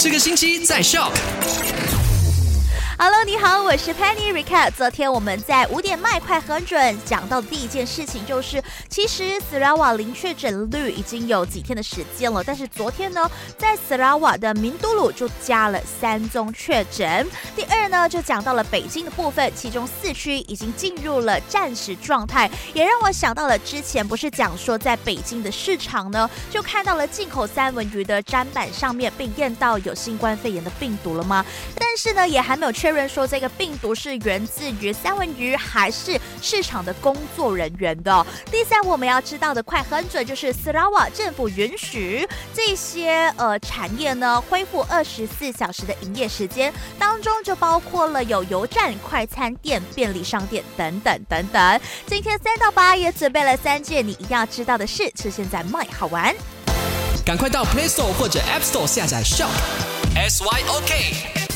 这个星期在 Shock。Hello，你好，我是 Penny Recap。昨天我们在五点卖快很准讲到的第一件事情就是，其实 sarawa 零确诊率已经有几天的时间了，但是昨天呢，在 sarawa 的明都鲁就加了三宗确诊。第二呢，就讲到了北京的部分，其中四区已经进入了战时状态，也让我想到了之前不是讲说在北京的市场呢，就看到了进口三文鱼的砧板上面被验到有新冠肺炎的病毒了吗？但是呢，也还没有确。确认说这个病毒是源自于三文鱼还是市场的工作人员的。第三，我们要知道的快很准，就是斯拉瓦政府允许这些呃产业呢恢复二十四小时的营业时间，当中就包括了有油站、快餐店、便利商店等等等等。今天三到八也准备了三件你一定要知道的事，出现在麦好玩，赶快到 Play Store 或者 App Store 下载 Shop S Y O K。